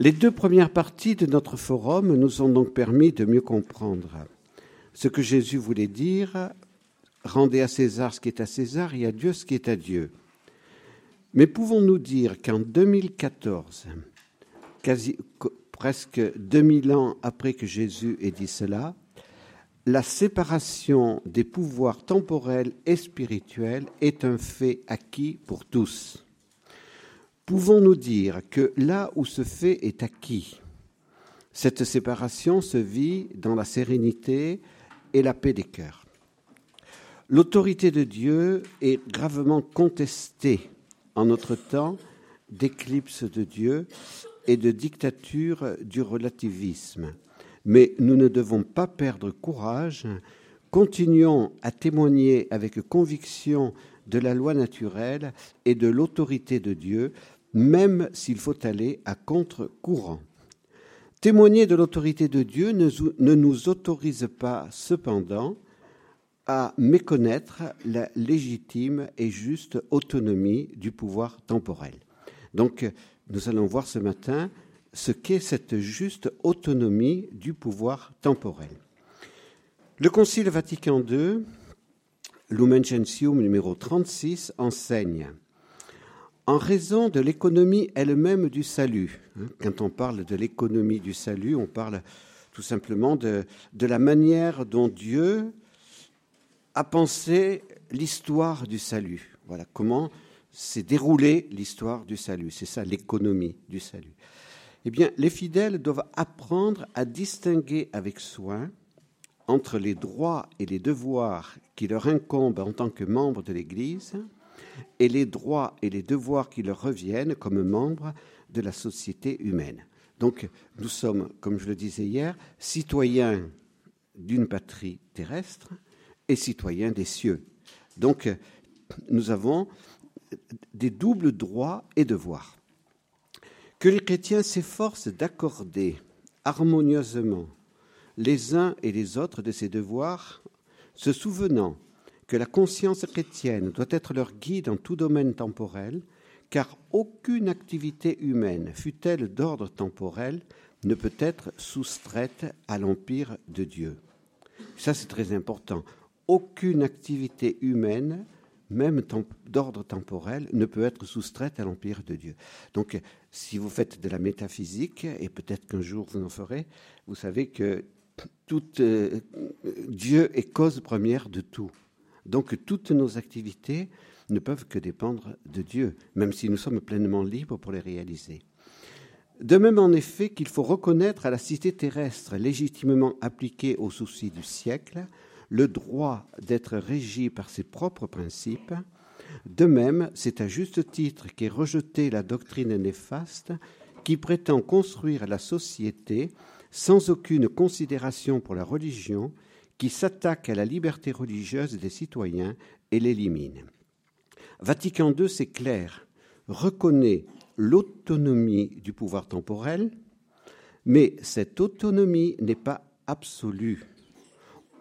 Les deux premières parties de notre forum nous ont donc permis de mieux comprendre ce que Jésus voulait dire rendez à César ce qui est à César et à Dieu ce qui est à Dieu. Mais pouvons-nous dire qu'en 2014, quasi, presque 2000 ans après que Jésus ait dit cela, la séparation des pouvoirs temporels et spirituels est un fait acquis pour tous? Pouvons-nous dire que là où ce fait est acquis, cette séparation se vit dans la sérénité et la paix des cœurs L'autorité de Dieu est gravement contestée en notre temps d'éclipse de Dieu et de dictature du relativisme. Mais nous ne devons pas perdre courage. Continuons à témoigner avec conviction de la loi naturelle et de l'autorité de Dieu, même s'il faut aller à contre-courant. Témoigner de l'autorité de Dieu ne, nous autorise pas cependant à méconnaître la légitime et juste autonomie du pouvoir temporel. Donc, nous allons voir ce matin ce qu'est cette juste autonomie du pouvoir temporel. Le Concile Vatican II, Lumen Gentium numéro 36, enseigne en raison de l'économie elle-même du salut. Hein, quand on parle de l'économie du salut, on parle tout simplement de, de la manière dont Dieu a pensé l'histoire du salut. Voilà comment s'est déroulée l'histoire du salut. C'est ça l'économie du salut. Eh bien, les fidèles doivent apprendre à distinguer avec soin entre les droits et les devoirs qui leur incombent en tant que membres de l'Église et les droits et les devoirs qui leur reviennent comme membres de la société humaine. Donc, nous sommes, comme je le disais hier, citoyens d'une patrie terrestre et citoyens des cieux. Donc, nous avons des doubles droits et devoirs que les chrétiens s'efforcent d'accorder harmonieusement les uns et les autres de ces devoirs, se souvenant que la conscience chrétienne doit être leur guide en tout domaine temporel, car aucune activité humaine, fût-elle d'ordre temporel, ne peut être soustraite à l'empire de Dieu. Ça, c'est très important. Aucune activité humaine même d'ordre temporel, ne peut être soustraite à l'empire de Dieu. Donc, si vous faites de la métaphysique, et peut-être qu'un jour vous en ferez, vous savez que tout, euh, Dieu est cause première de tout. Donc, toutes nos activités ne peuvent que dépendre de Dieu, même si nous sommes pleinement libres pour les réaliser. De même, en effet, qu'il faut reconnaître à la cité terrestre légitimement appliquée aux soucis du siècle le droit d'être régi par ses propres principes. De même, c'est à juste titre qu'est rejetée la doctrine néfaste qui prétend construire la société sans aucune considération pour la religion, qui s'attaque à la liberté religieuse des citoyens et l'élimine. Vatican II, c'est clair, reconnaît l'autonomie du pouvoir temporel, mais cette autonomie n'est pas absolue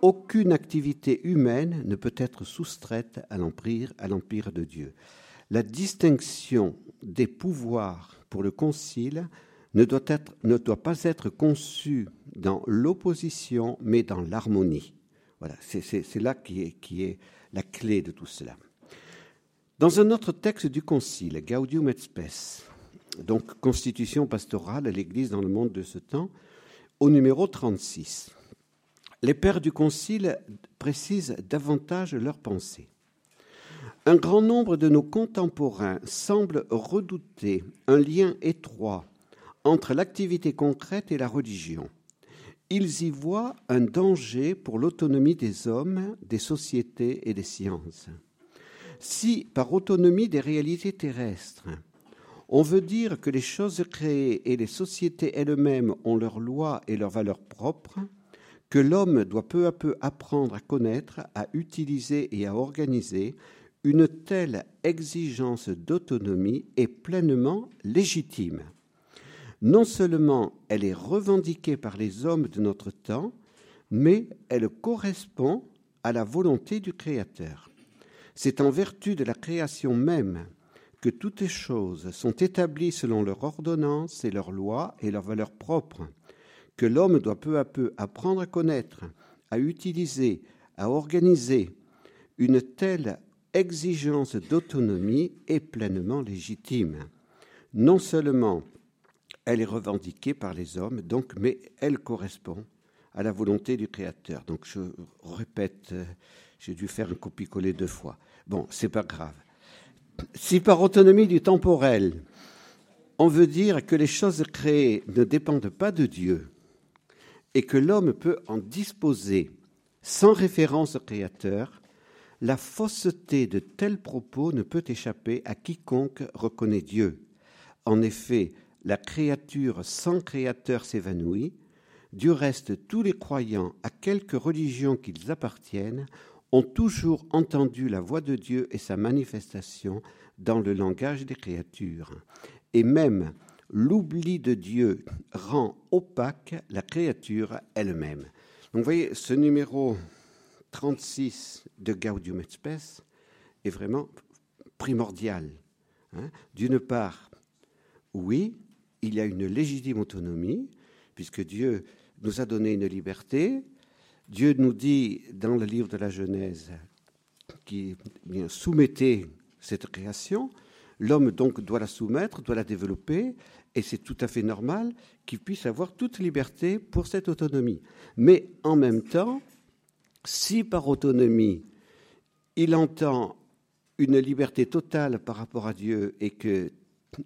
aucune activité humaine ne peut être soustraite à l'empire, à de Dieu. La distinction des pouvoirs pour le Concile ne doit, pas être conçue dans l'opposition, mais dans l'harmonie. Voilà, c'est là qui est, la clé de tout cela. Dans un autre texte du Concile, Gaudium et Spes, donc Constitution pastorale de l'Église dans le monde de ce temps, au numéro 36, les pères du Concile précisent davantage leurs pensées. Un grand nombre de nos contemporains semblent redouter un lien étroit entre l'activité concrète et la religion. Ils y voient un danger pour l'autonomie des hommes, des sociétés et des sciences. Si, par autonomie des réalités terrestres, on veut dire que les choses créées et les sociétés elles-mêmes ont leurs lois et leurs valeurs propres, que l'homme doit peu à peu apprendre à connaître, à utiliser et à organiser, une telle exigence d'autonomie est pleinement légitime. Non seulement elle est revendiquée par les hommes de notre temps, mais elle correspond à la volonté du Créateur. C'est en vertu de la création même que toutes choses sont établies selon leur ordonnance et leurs lois et leurs valeurs propres, que l'homme doit peu à peu apprendre à connaître, à utiliser, à organiser, une telle exigence d'autonomie est pleinement légitime. Non seulement elle est revendiquée par les hommes, donc, mais elle correspond à la volonté du Créateur. Donc je répète, euh, j'ai dû faire un copie-coller deux fois. Bon, c'est pas grave. Si par autonomie du temporel, on veut dire que les choses créées ne dépendent pas de Dieu et que l'homme peut en disposer sans référence au Créateur, la fausseté de tels propos ne peut échapper à quiconque reconnaît Dieu. En effet, la créature sans créateur s'évanouit. Du reste, tous les croyants, à quelque religion qu'ils appartiennent, ont toujours entendu la voix de Dieu et sa manifestation dans le langage des créatures. Et même l'oubli de Dieu rend opaque la créature elle-même. Donc vous voyez, ce numéro 36 de Gaudium et Spes est vraiment primordial. Hein. D'une part, oui, il y a une légitime autonomie, puisque Dieu nous a donné une liberté. Dieu nous dit dans le livre de la Genèse qui soumettez cette création. L'homme donc doit la soumettre, doit la développer, et c'est tout à fait normal qu'il puisse avoir toute liberté pour cette autonomie. Mais en même temps, si par autonomie, il entend une liberté totale par rapport à Dieu et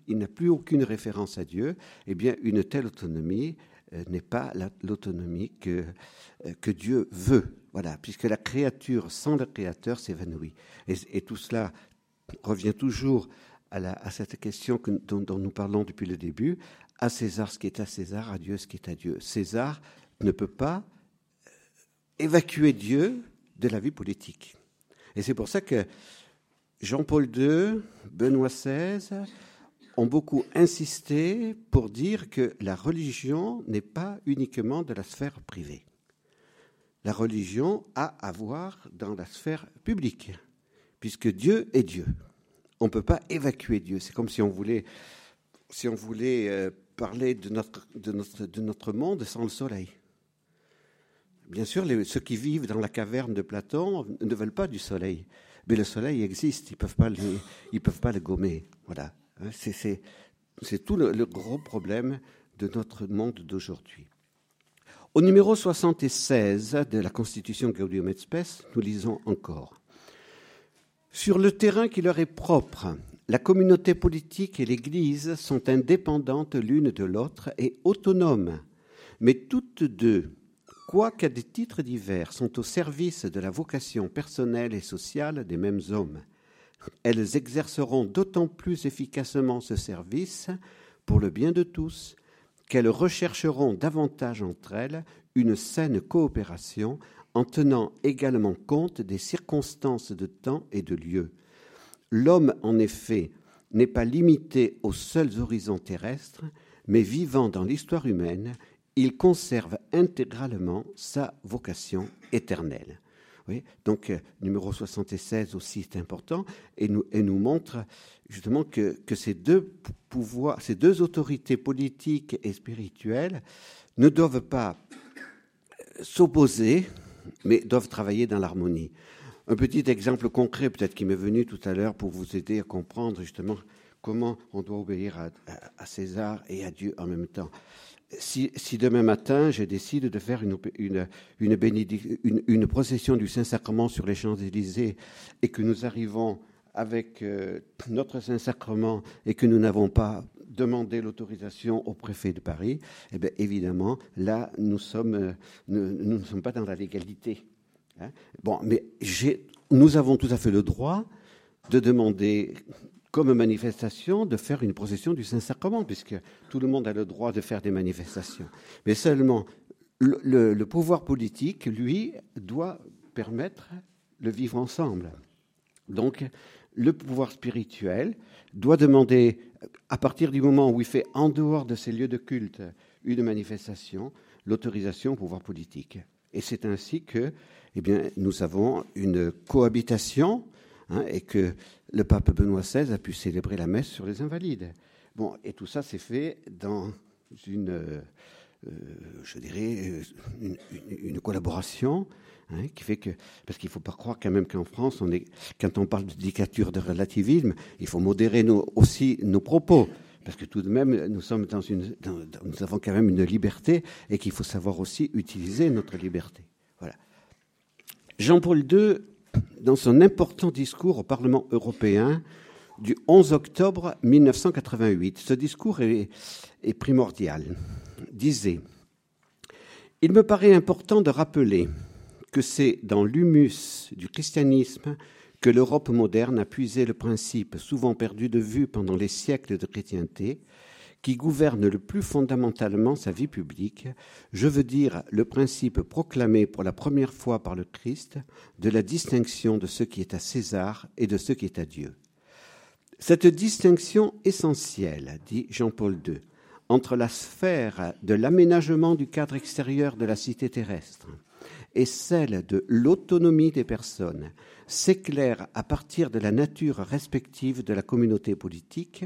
qu'il n'a plus aucune référence à Dieu, eh bien, une telle autonomie euh, n'est pas l'autonomie que, euh, que Dieu veut. Voilà, puisque la créature sans le Créateur s'évanouit. Et, tout cela revient toujours à, cette question dont, dont, nous parlons depuis le début à César ce qui est à César, à Dieu ce qui est à Dieu. César ne peut pas évacuer Dieu de la vie politique. Et c'est pour ça que Jean-Paul II, Benoît XVI ont beaucoup insisté pour dire que la religion n'est pas uniquement de la sphère privée. La religion a à voir dans la sphère publique, puisque Dieu est Dieu. On ne peut pas évacuer Dieu. C'est comme si on voulait, si on voulait euh, parler de notre, de, notre, de notre monde sans le soleil. Bien sûr, ceux qui vivent dans la caverne de Platon ne veulent pas du soleil, mais le soleil existe, ils ne peuvent, pas le, peuvent pas le gommer. Voilà. Hein, c'est tout le, gros problème de notre monde d'aujourd'hui. Au numéro 76 de la Constitution Gaudium et nous lisons encore. Sur le terrain qui leur est propre, la communauté politique et l'Église sont indépendantes l'une de l'autre et autonomes, mais toutes deux quoiqu'à des titres divers, sont au service de la vocation personnelle et sociale des mêmes hommes. Elles exerceront d'autant plus efficacement ce service pour le bien de tous qu'elles rechercheront davantage entre elles une saine coopération en tenant également compte des circonstances de temps et de lieu. L'homme, en effet, n'est pas limité aux seuls horizons terrestres, mais vivant dans l'histoire humaine, il conserve intégralement sa vocation éternelle. Donc, euh, numéro 76 aussi est important et nous, montre justement que, que, ces deux pouvoirs, ces deux autorités politiques et spirituelles ne doivent pas euh, s'opposer, mais doivent travailler dans l'harmonie. Un petit exemple concret, peut-être qui m'est venu tout à l'heure pour vous aider à comprendre justement comment on doit obéir à César et à Dieu en même temps si, demain matin, je décide de faire une, procession du Saint-Sacrement sur les Champs-Élysées et que nous arrivons avec euh, notre Saint-Sacrement et que nous n'avons pas demandé l'autorisation au préfet de Paris, eh bien, évidemment, là, nous, euh, ne sommes pas dans la légalité. Hein. bon, mais nous avons tout à fait le droit de demander comme manifestation de faire une procession du Saint-Sacrement, puisque tout le monde a le droit de faire des manifestations. Mais seulement, le, pouvoir politique, lui, doit permettre le vivre ensemble. Donc, le pouvoir spirituel doit demander, à partir du moment où il fait en dehors de ces lieux de culte une manifestation, l'autorisation au pouvoir politique. Et c'est ainsi que eh bien, nous avons une cohabitation hein, et que le pape Benoît XVI a pu célébrer la messe sur les invalides. Bon, et tout ça s'est fait dans une, euh, je dirais, une, collaboration hein, qui fait que, parce qu'il ne faut pas croire quand même qu'en France, quand on parle de dictature de relativisme, il faut modérer aussi nos propos parce que tout de même, nous sommes dans une, nous avons quand même une liberté et qu'il faut savoir aussi utiliser notre liberté. Voilà. Jean-Paul II, dans son important discours au Parlement européen du 11 octobre 1988, ce discours est, primordial, disait Il me paraît important de rappeler que c'est dans l'humus du christianisme que l'Europe moderne a puisé le principe, souvent perdu de vue pendant les siècles de chrétienté, qui gouverne le plus fondamentalement sa vie publique, je veux dire le principe proclamé pour la première fois par le Christ de la distinction de ce qui est à César et de ce qui est à Dieu. Cette distinction essentielle, dit Jean-Paul II, entre la sphère de l'aménagement du cadre extérieur de la cité terrestre et celle de l'autonomie des personnes s'éclaire à partir de la nature respective de la communauté politique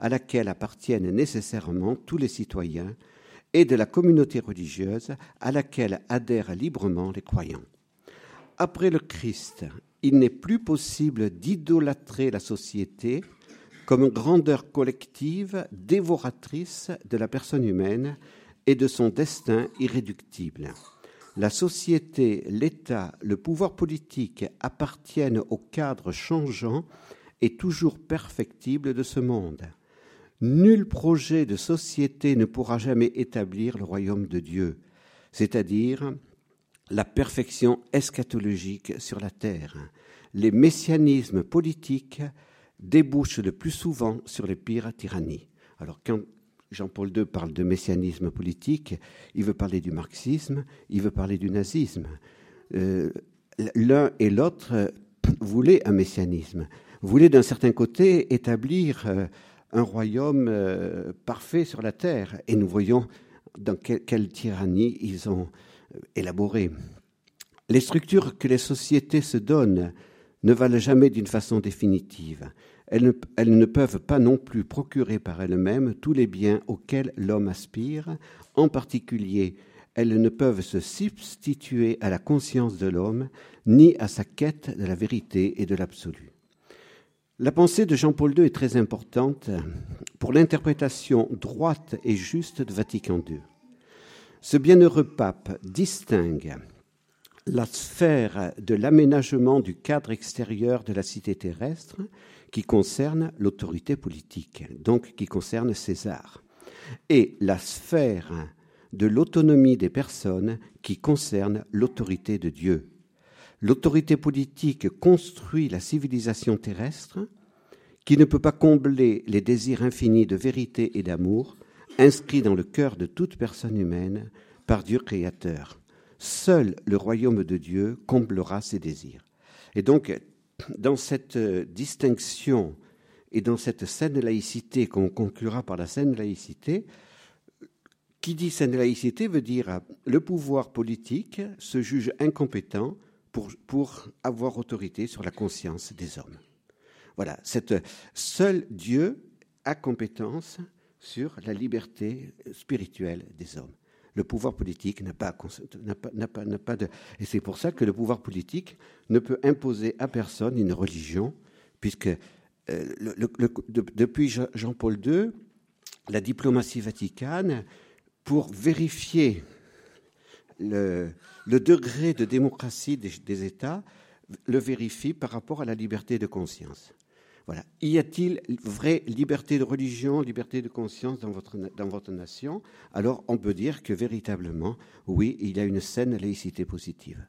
à laquelle appartiennent nécessairement tous les citoyens et de la communauté religieuse à laquelle adhèrent librement les croyants. Après le Christ, il n'est plus possible d'idolâtrer la société comme grandeur collective dévoratrice de la personne humaine et de son destin irréductible la société, l'État, le pouvoir politique appartiennent au cadre changeant et toujours perfectible de ce monde. Nul projet de société ne pourra jamais établir le royaume de Dieu, c'est-à-dire la perfection eschatologique sur la terre. Les messianismes politiques débouchent le plus souvent sur les pires tyrannies. Alors quand Jean-Paul II parle de messianisme politique, il veut parler du marxisme, il veut parler du nazisme. Euh, l'un et l'autre voulaient un messianisme, voulaient d'un certain côté établir euh, un royaume euh, parfait sur la terre, et nous voyons dans quelle tyrannie ils ont élaboré. Les structures que les sociétés se donnent ne valent jamais d'une façon définitive elles ne, peuvent pas non plus procurer par elles-mêmes tous les biens auxquels l'homme aspire, en particulier elles ne peuvent se substituer à la conscience de l'homme, ni à sa quête de la vérité et de l'absolu. La pensée de Jean-Paul II est très importante pour l'interprétation droite et juste de Vatican II. Ce bienheureux pape distingue la sphère de l'aménagement du cadre extérieur de la cité terrestre, qui concerne l'autorité politique, donc qui concerne César, et la sphère de l'autonomie des personnes qui concerne l'autorité de Dieu. L'autorité politique construit la civilisation terrestre qui ne peut pas combler les désirs infinis de vérité et d'amour inscrits dans le cœur de toute personne humaine par Dieu créateur. Seul le royaume de Dieu comblera ses désirs. Et donc, dans cette euh, distinction et dans cette saine laïcité qu'on conclura par la saine laïcité, qui dit saine laïcité veut dire le pouvoir politique se juge incompétent pour, avoir autorité sur la conscience des hommes. Voilà, cette, seul Dieu a compétence sur la liberté spirituelle des hommes le pouvoir politique n'a pas, pas, n'a pas, de... Et c'est pour ça que le pouvoir politique ne peut imposer à personne une religion, puisque euh, depuis Jean-Paul II, la diplomatie vaticane, pour vérifier le, degré de démocratie des États, le vérifie par rapport à la liberté de conscience. Voilà. Y a-t-il vraie liberté de religion, liberté de conscience dans votre, dans votre nation? Alors on peut dire que véritablement, oui, il y a une saine laïcité positive.